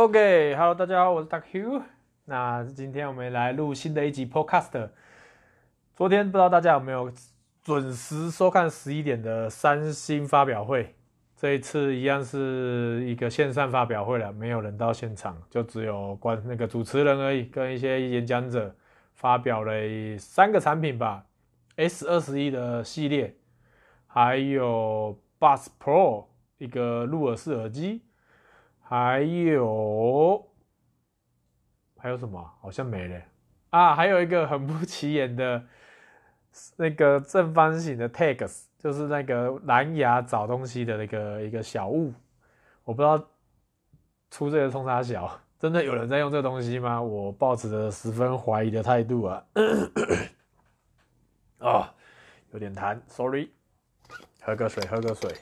OK，Hello，大家好，我是大 Q。那今天我们来录新的一集 Podcast。昨天不知道大家有没有准时收看十一点的三星发表会？这一次一样是一个线上发表会了，没有人到现场，就只有关那个主持人而已，跟一些演讲者发表了三个产品吧，S 二十一的系列，还有 Buds Pro 一个入耳式耳机。还有还有什么？好像没了啊！还有一个很不起眼的，那个正方形的 Tags，就是那个蓝牙找东西的那个一个小物。我不知道出这个冲啥小，真的有人在用这东西吗？我抱持着十分怀疑的态度啊！啊，有点痰，Sorry，喝个水，喝个水。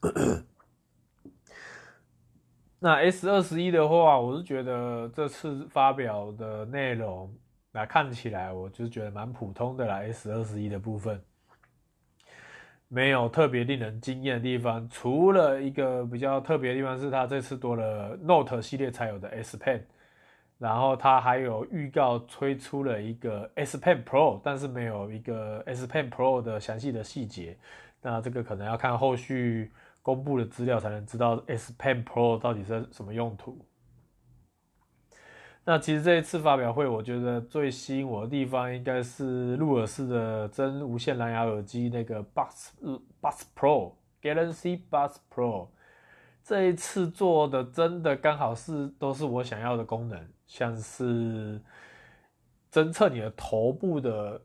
那 S 二十一的话，我是觉得这次发表的内容，那看起来我就觉得蛮普通的啦。S 二十一的部分没有特别令人惊艳的地方，除了一个比较特别的地方是它这次多了 Note 系列才有的 S Pen，然后它还有预告推出了一个 S Pen Pro，但是没有一个 S Pen Pro 的详细的细节。那这个可能要看后续。公布的资料才能知道 S Pen Pro 到底是什么用途。那其实这一次发表会，我觉得最吸引我的地方应该是入耳式的真无线蓝牙耳机那个 b u s b u s Pro Galaxy b u s Pro。这一次做的真的刚好是都是我想要的功能，像是侦测你的头部的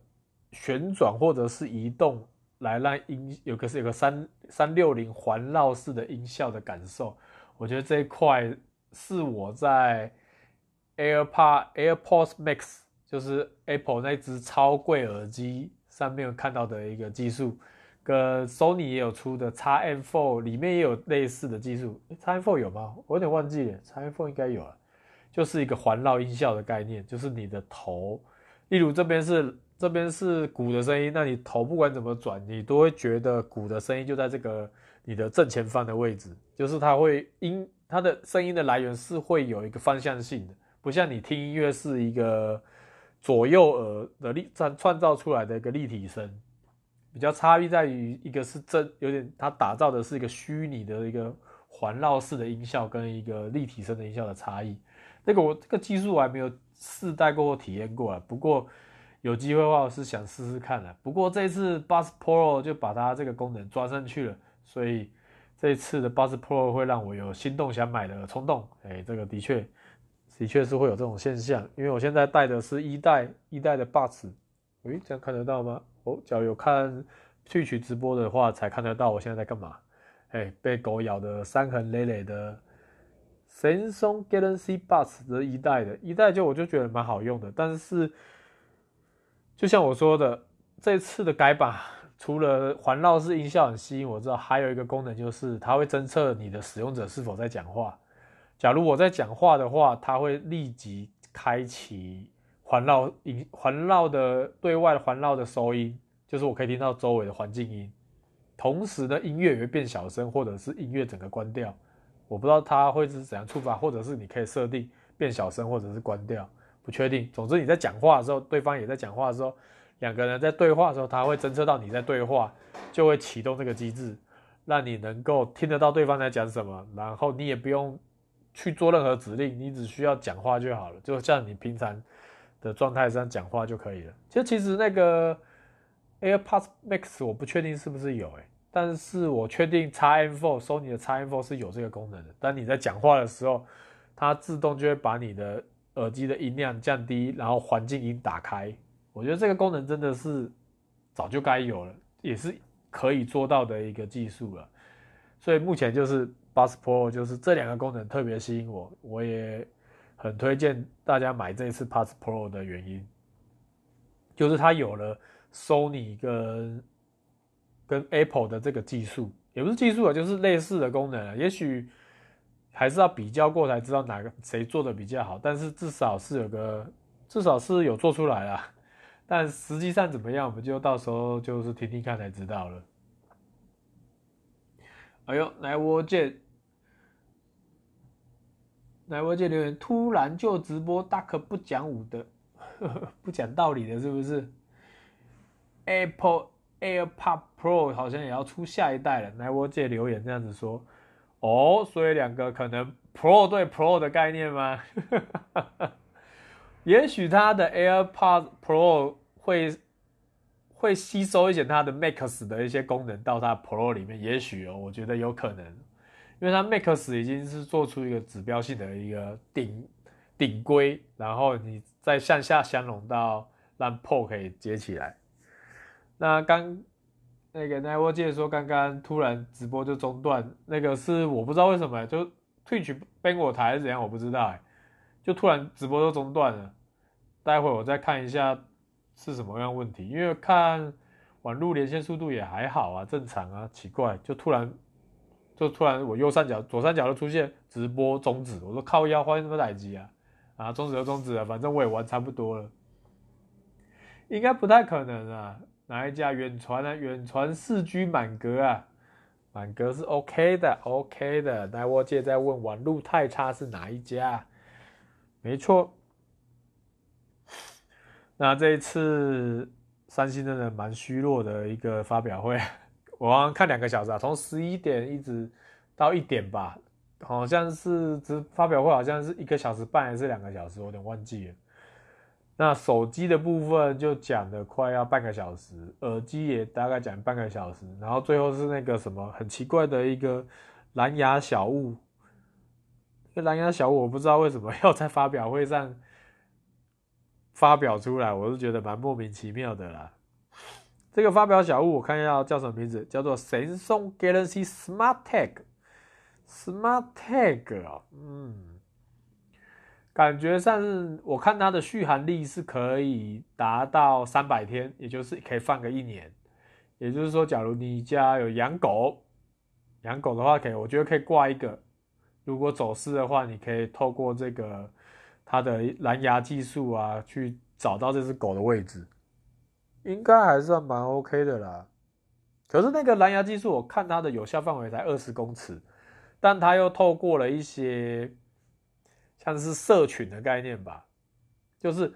旋转或者是移动。来让音有个是有个三三六零环绕式的音效的感受，我觉得这一块是我在 AirPod AirPods Max 就是 Apple 那只超贵耳机上面看到的一个技术，跟 Sony 也有出的 XM4 里面也有类似的技术，XM4 有吗？我有点忘记了，XM4 应该有了，就是一个环绕音效的概念，就是你的头，例如这边是。这边是鼓的声音，那你头不管怎么转，你都会觉得鼓的声音就在这个你的正前方的位置，就是它会音，它的声音的来源是会有一个方向性的，不像你听音乐是一个左右耳的立创创造出来的一个立体声，比较差异在于一个是真有点它打造的是一个虚拟的一个环绕式的音效跟一个立体声的音效的差异，那个我这个技术我还没有试戴过或体验过啊，不过。有机会的话，我是想试试看的。不过这次 Bus Pro 就把它这个功能装上去了，所以这次的 Bus Pro 会让我有心动想买的冲动。哎，这个的确，的确是会有这种现象。因为我现在戴的是一代一代的 Bus 诶，这样看得到吗？哦，只要有看萃取直播的话，才看得到我现在在干嘛。哎，被狗咬的伤痕累累的 Samsung Galaxy Bus 的一代的，一代就我就觉得蛮好用的，但是。就像我说的，这次的改版除了环绕式音效很吸引我之外，还有一个功能就是它会侦测你的使用者是否在讲话。假如我在讲话的话，它会立即开启环绕音、环绕的对外环绕的收音，就是我可以听到周围的环境音。同时呢，音乐也会变小声，或者是音乐整个关掉。我不知道它会是怎样触发，或者是你可以设定变小声，或者是关掉。不确定。总之你在讲话的时候，对方也在讲话的时候，两个人在对话的时候，他会侦测到你在对话，就会启动这个机制，让你能够听得到对方在讲什么，然后你也不用去做任何指令，你只需要讲话就好了，就像你平常的状态上讲话就可以了。其实其实那个 AirPods Max 我不确定是不是有诶，但是我确定 XM4 Sony 的 XM4 是有这个功能的。当你在讲话的时候，它自动就会把你的。耳机的音量降低，然后环境音打开，我觉得这个功能真的是早就该有了，也是可以做到的一个技术了。所以目前就是 Buds Pro，就是这两个功能特别吸引我，我也很推荐大家买这一次 Buds Pro 的原因，就是它有了 Sony 跟跟 Apple 的这个技术，也不是技术啊，就是类似的功能，也许。还是要比较过才知道哪个谁做的比较好，但是至少是有个，至少是有做出来啦。但实际上怎么样，我们就到时候就是听听看才知道了。哎呦，来我见，来我见留言，突然就直播，大可不讲武德，不讲道理的，是不是？Apple AirPod Pro 好像也要出下一代了。来我见留言这样子说，哦，所以两个可能 Pro 对 Pro 的概念吗？也许它的 AirPods Pro 会。会吸收一些它的 Max 的一些功能到它 Pro 里面，也许哦，我觉得有可能，因为它 Max 已经是做出一个指标性的一个顶顶规，然后你再向下相容到让 Pro 可以接起来。那刚那个奈沃姐说，刚刚突然直播就中断，那个是我不知道为什么，就 Twitch ban 我台是怎样，我不知道，就突然直播就中断了。待会我再看一下。是什么样问题？因为看网络连线速度也还好啊，正常啊，奇怪，就突然就突然我右上角左上角就出现直播终止，我说靠腰，发生什么来机啊？啊，终止就终止了，反正我也玩差不多了，应该不太可能啊。哪一家远传啊？远传四 G 满格啊，满格是 OK 的，OK 的。来，我姐在问网路太差是哪一家？没错。那这一次，三星真的蛮虚弱的一个发表会，我刚刚看两个小时啊，从十一点一直到一点吧，好像是只发表会，好像是一个小时半还是两个小时，我有点忘记了。那手机的部分就讲了快要半个小时，耳机也大概讲半个小时，然后最后是那个什么很奇怪的一个蓝牙小物，这蓝牙小物我不知道为什么 要在发表会上。发表出来，我是觉得蛮莫名其妙的啦。这个发表小物，我看一下叫什么名字，叫做 Samsung Galaxy Smart Tag。Smart Tag 啊，嗯，感觉上我看它的续航力是可以达到三百天，也就是可以放个一年。也就是说，假如你家有养狗，养狗的话，可以，我觉得可以挂一个。如果走失的话，你可以透过这个。它的蓝牙技术啊，去找到这只狗的位置，应该还算蛮 OK 的啦。可是那个蓝牙技术，我看它的有效范围才二十公尺，但它又透过了一些像是社群的概念吧，就是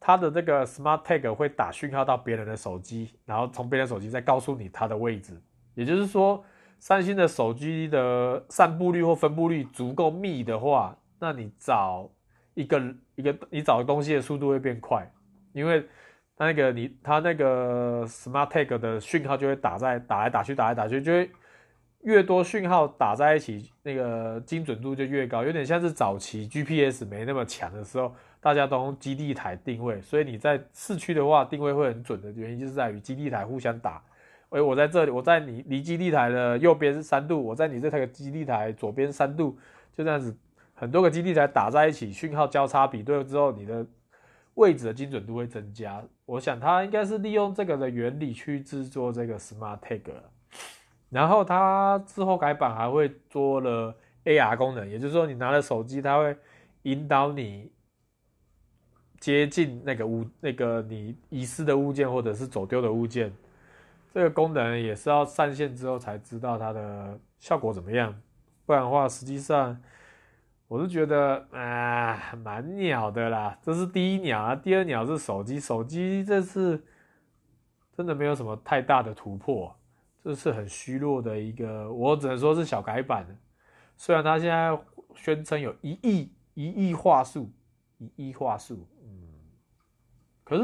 它的这个 Smart Tag 会打讯号到别人的手机，然后从别人手机再告诉你它的位置。也就是说，三星的手机的散布率或分布率足够密的话，那你找。一个一个，你找东西的速度会变快，因为它那个你它那个 Smart Tag 的讯号就会打在打来打去打来打去，就会越多讯号打在一起，那个精准度就越高，有点像是早期 GPS 没那么强的时候，大家都用基地台定位，所以你在市区的话定位会很准的原因就是在于基地台互相打，诶，我在这里，我在你离基地台的右边是三度，我在你这台基地台左边三度，就这样子。很多个基地台打在一起，讯号交叉比对之后，你的位置的精准度会增加。我想它应该是利用这个的原理去制作这个 Smart Tag。然后它之后改版还会做了 AR 功能，也就是说你拿了手机，它会引导你接近那个物、那个你遗失的物件或者是走丢的物件。这个功能也是要上线之后才知道它的效果怎么样，不然的话，实际上。我是觉得啊，蛮鸟的啦。这是第一鸟啊，第二鸟是手机。手机这次真的没有什么太大的突破，这是很虚弱的一个，我只能说是小改版的。虽然他现在宣称有一亿一亿话术，一亿话术，嗯，可是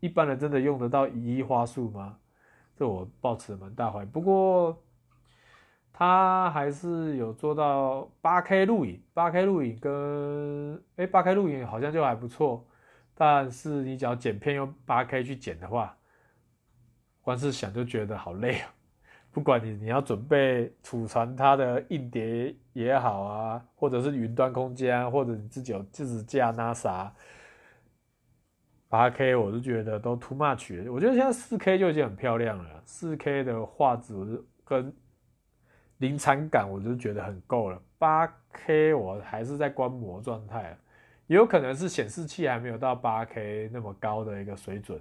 一般人真的用得到一亿话术吗？这我抱持蛮大怀疑。不过。他还是有做到八 K 录影，八 K 录影跟哎八 K 录影好像就还不错，但是你只要剪片用八 K 去剪的话，光是想就觉得好累啊！不管你你要准备储存它的硬碟也好啊，或者是云端空间啊，或者你自己有自己架 NASA，八 K 我是觉得都 too much。我觉得现在四 K 就已经很漂亮了，四 K 的画质跟。临场感我就觉得很够了，八 K 我还是在观摩状态，也有可能是显示器还没有到八 K 那么高的一个水准。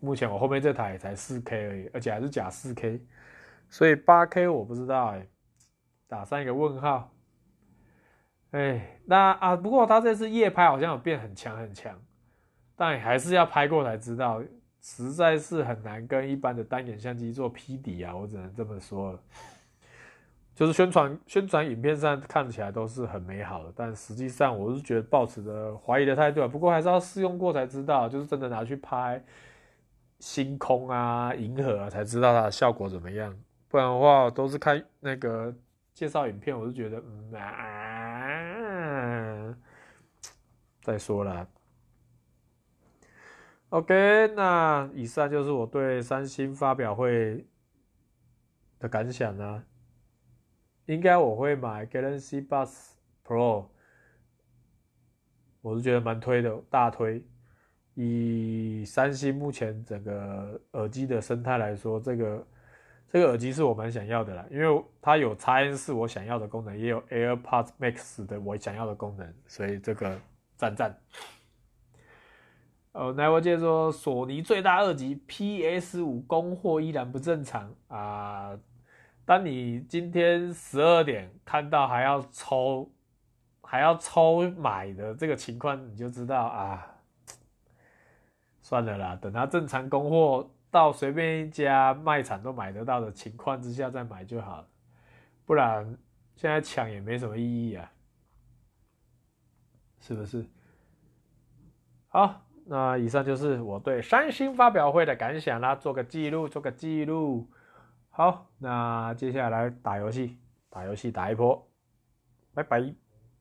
目前我后面这台也才四 K 而已，而且还是假四 K，所以八 K 我不知道哎、打上一个问号。哎，那啊，不过他这次夜拍好像有变很强很强，但还是要拍过才知道，实在是很难跟一般的单眼相机做匹敌啊，我只能这么说了。就是宣传宣传影片上看起来都是很美好的，但实际上我是觉得抱持着怀疑的态度啊。不过还是要试用过才知道，就是真的拿去拍星空啊、银河啊，才知道它的效果怎么样。不然的话，都是看那个介绍影片，我是觉得嗯啊，再说了。OK，那以上就是我对三星发表会的感想啊。应该我会买 Galaxy Buds Pro，我是觉得蛮推的，大推。以三星目前整个耳机的生态来说，这个这个耳机是我蛮想要的啦，因为它有 XM4 我想要的功能，也有 AirPods Max 的我想要的功能，所以这个赞赞。呃，那我接着说，索尼最大二级 PS5 供货依然不正常啊。当你今天十二点看到还要抽，还要抽买的这个情况，你就知道啊，算了啦，等它正常供货到随便一家卖场都买得到的情况之下再买就好了，不然现在抢也没什么意义啊，是不是？好，那以上就是我对三星发表会的感想啦，做个记录，做个记录。好，那接下来打游戏，打游戏打一波，拜拜。